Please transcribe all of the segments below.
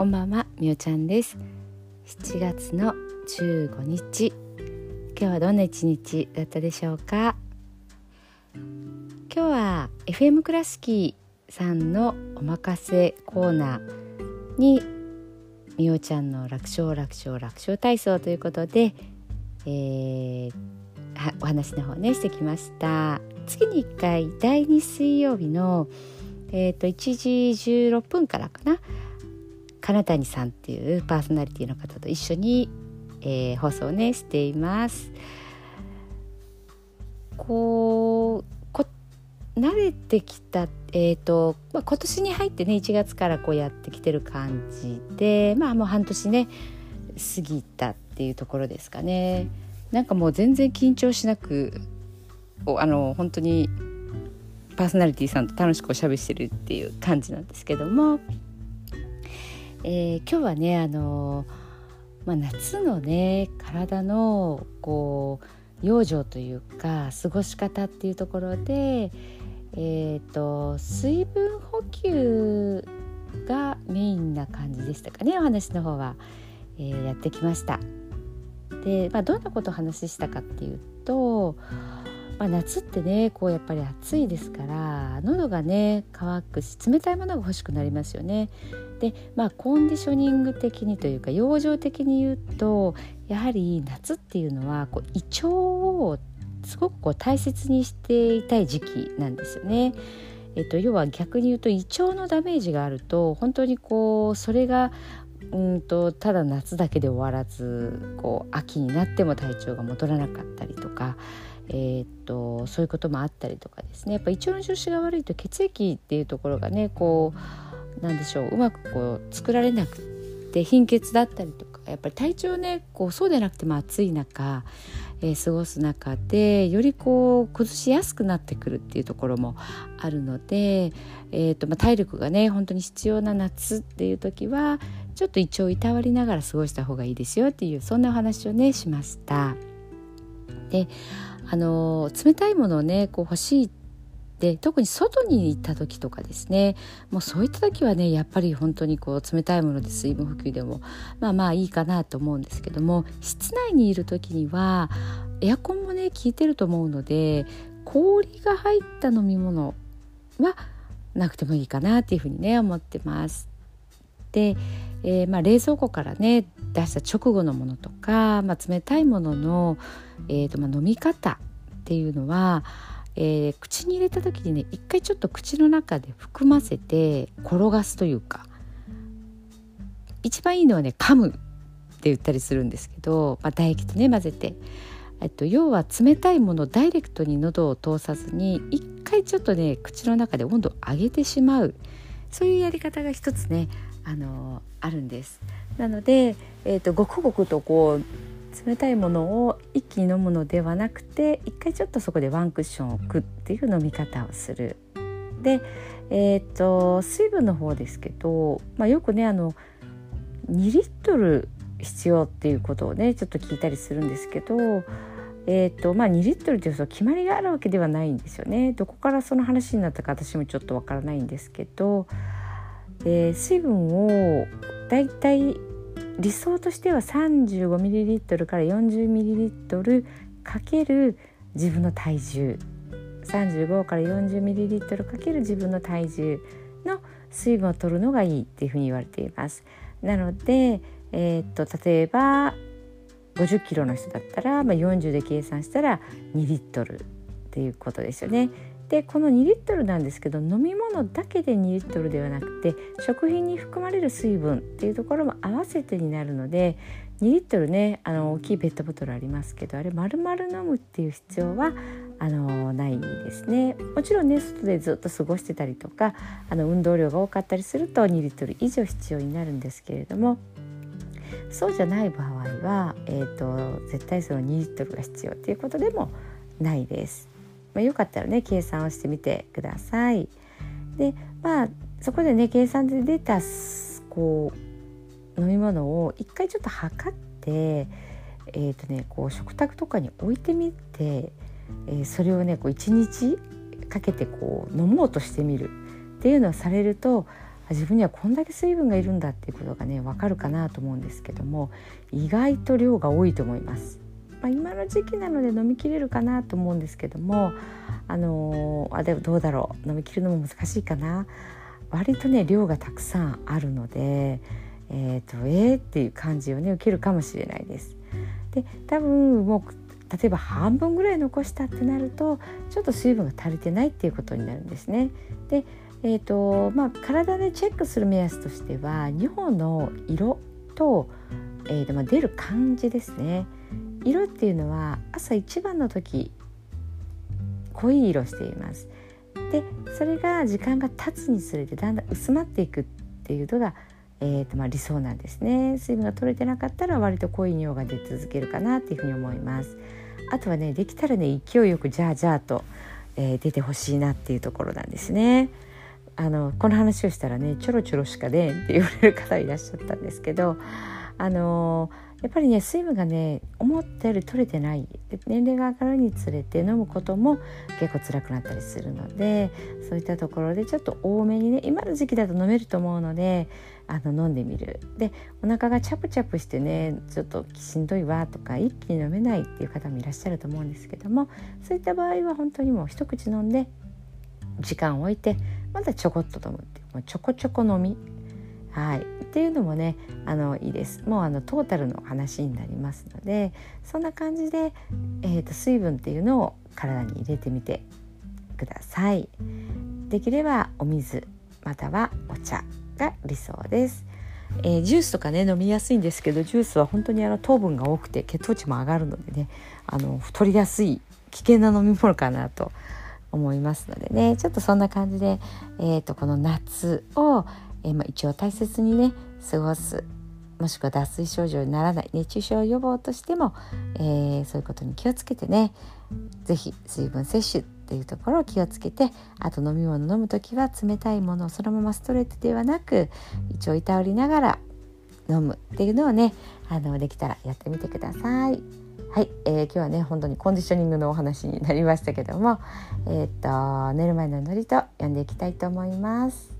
こんばんはみおちゃんです。7月の15日。今日はどんな一日だったでしょうか？今日は FM 倉敷さんのおまかせコーナーにみおちゃんの楽勝楽勝楽勝体操ということで、えー、お話の方ねしてきました。月に1回第2水曜日のえーと、と1時16分からかな？金谷さんっていうパーソナリティの方と一緒に、えー、放送をねしています。こうこ慣れてきた、えーとまあ、今年に入ってね1月からこうやってきてる感じでまあもう半年ね過ぎたっていうところですかね。なんかもう全然緊張しなくあの本当にパーソナリティさんと楽しくおしゃべりしてるっていう感じなんですけどもえー、今日はねあのまあ、夏のね体のこう養生というか過ごし方っていうところで、えーと、水分補給がメインな感じでしたかねお話の方は、えー、やってきました。で、まあ、どんなことを話したかっていうとまあ、夏ってねこうやっぱり暑いですから喉がね乾くし冷たいものが欲しくなりますよね。でまあコンディショニング的にというか養生的に言うとやはり夏っていうのはこう胃腸をすごくこう大切にしていたい時期なんですよね。えっと、要は逆に言うと胃腸のダメージがあると本当にこうそれがうんとただ夏だけで終わらずこう秋になっても体調が戻らなかったりとかえー、っとそういうこともあったりとかですねやっぱ胃腸の調子が悪いと血液っていうところがねこうなんでしょううまくこう作られなくて貧血だったりとかやっぱり体調ねこうそうでなくても暑い中、えー、過ごす中でよりこう崩しやすくなってくるっていうところもあるので、えーとまあ、体力がね本当に必要な夏っていう時はちょっと胃腸をいたわりながら過ごした方がいいですよっていうそんなお話をねしました。であの冷たいものをねこう欲しいで特に外に行った時とかですねもうそういった時はねやっぱり本当にこう冷たいもので水分補給でもまあまあいいかなと思うんですけども室内にいる時にはエアコンもね効いてると思うので氷が入った飲み物はなくてもいいかなっていうふうにね思ってます。で、えー、まあ、冷蔵庫からね出した直後のものとか、まあ、冷たいものの、えーとまあ、飲み方っていうのは、えー、口に入れた時にね一回ちょっと口の中で含ませて転がすというか一番いいのはね噛むって言ったりするんですけど、まあ、唾液とね混ぜて。えっと、要は冷たいものをダイレクトに喉を通さずに一回ちょっとね口の中で温度を上げてしまうそういうやり方が一つねあのあるんです。なので、えーと、ごくごくとこう冷たいものを一気に飲むのではなくて一回ちょっとそこでワンクッション置くっていう飲み方をする。で、えーと、水分の方ですけど、まあ、よくねあの2リットル必要っていうことをねちょっと聞いたりするんですけど、えーとまあ、2リットルというと決まりがあるわけではないんですよね。どこからその話になったか私もちょっとわからないんですけど、えー、水分をだいたい理想としては 35ml から 40ml かける自分の体重35から 40ml かける自分の体重の水分を取るのがいいっていうふうに言われています。なので、えー、っと例えば50キロの人だったら、まあ、40で計算したら2リットルっていうことですよね。でこの2リットルなんですけど飲み物だけで2リットルではなくて食品に含まれる水分っていうところも合わせてになるので2リットルねあの大きいペットボトルありますけどあれ丸々飲むっていう必要はあのないですねもちろんね外でずっと過ごしてたりとかあの運動量が多かったりすると2リットル以上必要になるんですけれどもそうじゃない場合は、えーと絶対その2リットルが必要っていうことでもないです。まあ、よかったらね計算をしてみてください。でまあそこでね計算で出たこう飲み物を一回ちょっと測ってえーとね、こう食卓とかに置いてみて、えー、それをねこう1日かけてこう飲もうとしてみるっていうのをされると自分にはこんだけ水分がいるんだっていうことがね分かるかなと思うんですけども意外と量が多いと思います。まあ、今の時期なので飲みきれるかなと思うんですけどもあのー、あでもどうだろう飲みきるのも難しいかな割とね量がたくさんあるのでえーと、えー、っていう感じをね受けるかもしれないです。で多分もう例えば半分ぐらい残したってなるとちょっと水分が足りてないっていうことになるんですね。で、えーとまあ、体でチェックする目安としては2本の色と,、えーまあ、出る感じですね。色っていうのは朝一番の時濃い色しています。でそれが時間が経つにつれてだんだん薄まっていくっていうのが、えーとまあ、理想なんですね。水分が取れてなかったら割と濃い尿が出続けるかなっていうふうに思います。あとはねできたらね勢いよくじゃあじゃあと、えー、出てほしいなっていうところなんですね。あのこの話をしたらねちょろちょろしかねって言われる方いらっしゃったんですけどあのーやっぱりね水分がね思ったより取れてない。年齢が上がるにつれて飲むことも結構辛くなったりするのでそういったところでちょっと多めにね今の時期だと飲めると思うのであの飲んでみる。でお腹がチャプチャプしてねちょっとしんどいわとか一気に飲めないっていう方もいらっしゃると思うんですけどもそういった場合は本当にもう一口飲んで時間を置いてまたちょこっと飲むっていうもうちょこちょこ飲みはい、っていうのもねあのいいです。もうあのトータルの話になりますのでそんな感じで、えーと、水分っていうのを体に入れてみてください。できればお水またはお茶が理想です、えー、ジュースとかね飲みやすいんですけどジュースは本当にあの糖分が多くて血糖値も上がるのでねあの太りやすい危険な飲み物かなと思いますのでね。ちょっとそんな感じで、えーとこの夏をえ、まあ、一応大切にね過ごすもしくは脱水症状にならない熱中症予防としても、えー、そういうことに気をつけてね是非水分摂取っていうところを気をつけてあと飲み物飲む時は冷たいものをそのままストレートではなく一応いたわりながら飲むっていうのをねあのできたらやってみてください。はい、えー、今日はね本当にコンディショニングのお話になりましたけども、えー、っと寝る前のノリと読んでいきたいと思います。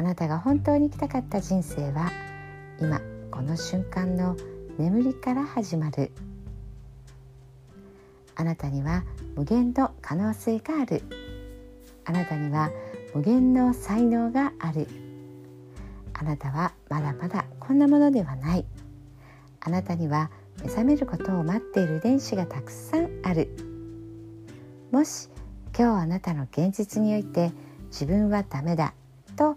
あなたが本当に生きたかった人生は今この瞬間の眠りから始まる。あなたには無限の可能性がある。あなたには無限の才能がある。あなたはまだまだこんなものではない。あなたには目覚めることを待っている遺伝子がたくさんある。もし今日あなたの現実において自分はダメだと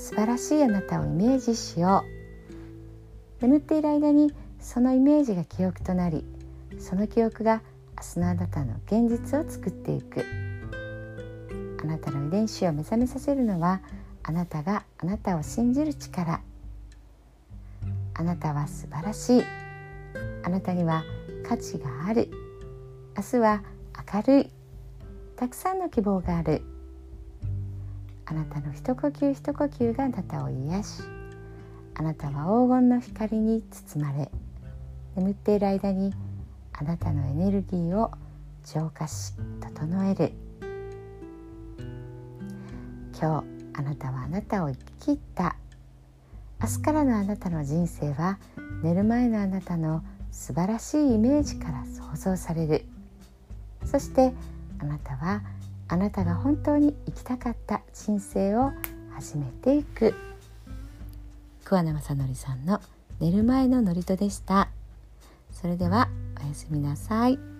素晴らしいあなたをイメージしよう。眠っている間にそのイメージが記憶となりその記憶が明日のあなたの現実を作っていく。あなたの遺伝子を目覚めさせるのはあなたがあなたを信じる力。あなたは素晴らしい。あなたには価値がある。明日は明るい。たくさんの希望がある。あなたの一呼吸一呼吸があなたを癒し。あなたは黄金の光に包まれ眠っている間にあなたのエネルギーを浄化し整える。今日あなたはあなたを生き切った。明日からのあなたの人生は寝る前のあなたの素晴らしいイメージから想像される。そしてあなたはあなたが本当に生きたかった人生を始めていく桑名正則さんの寝る前の祝詞でしたそれではおやすみなさい。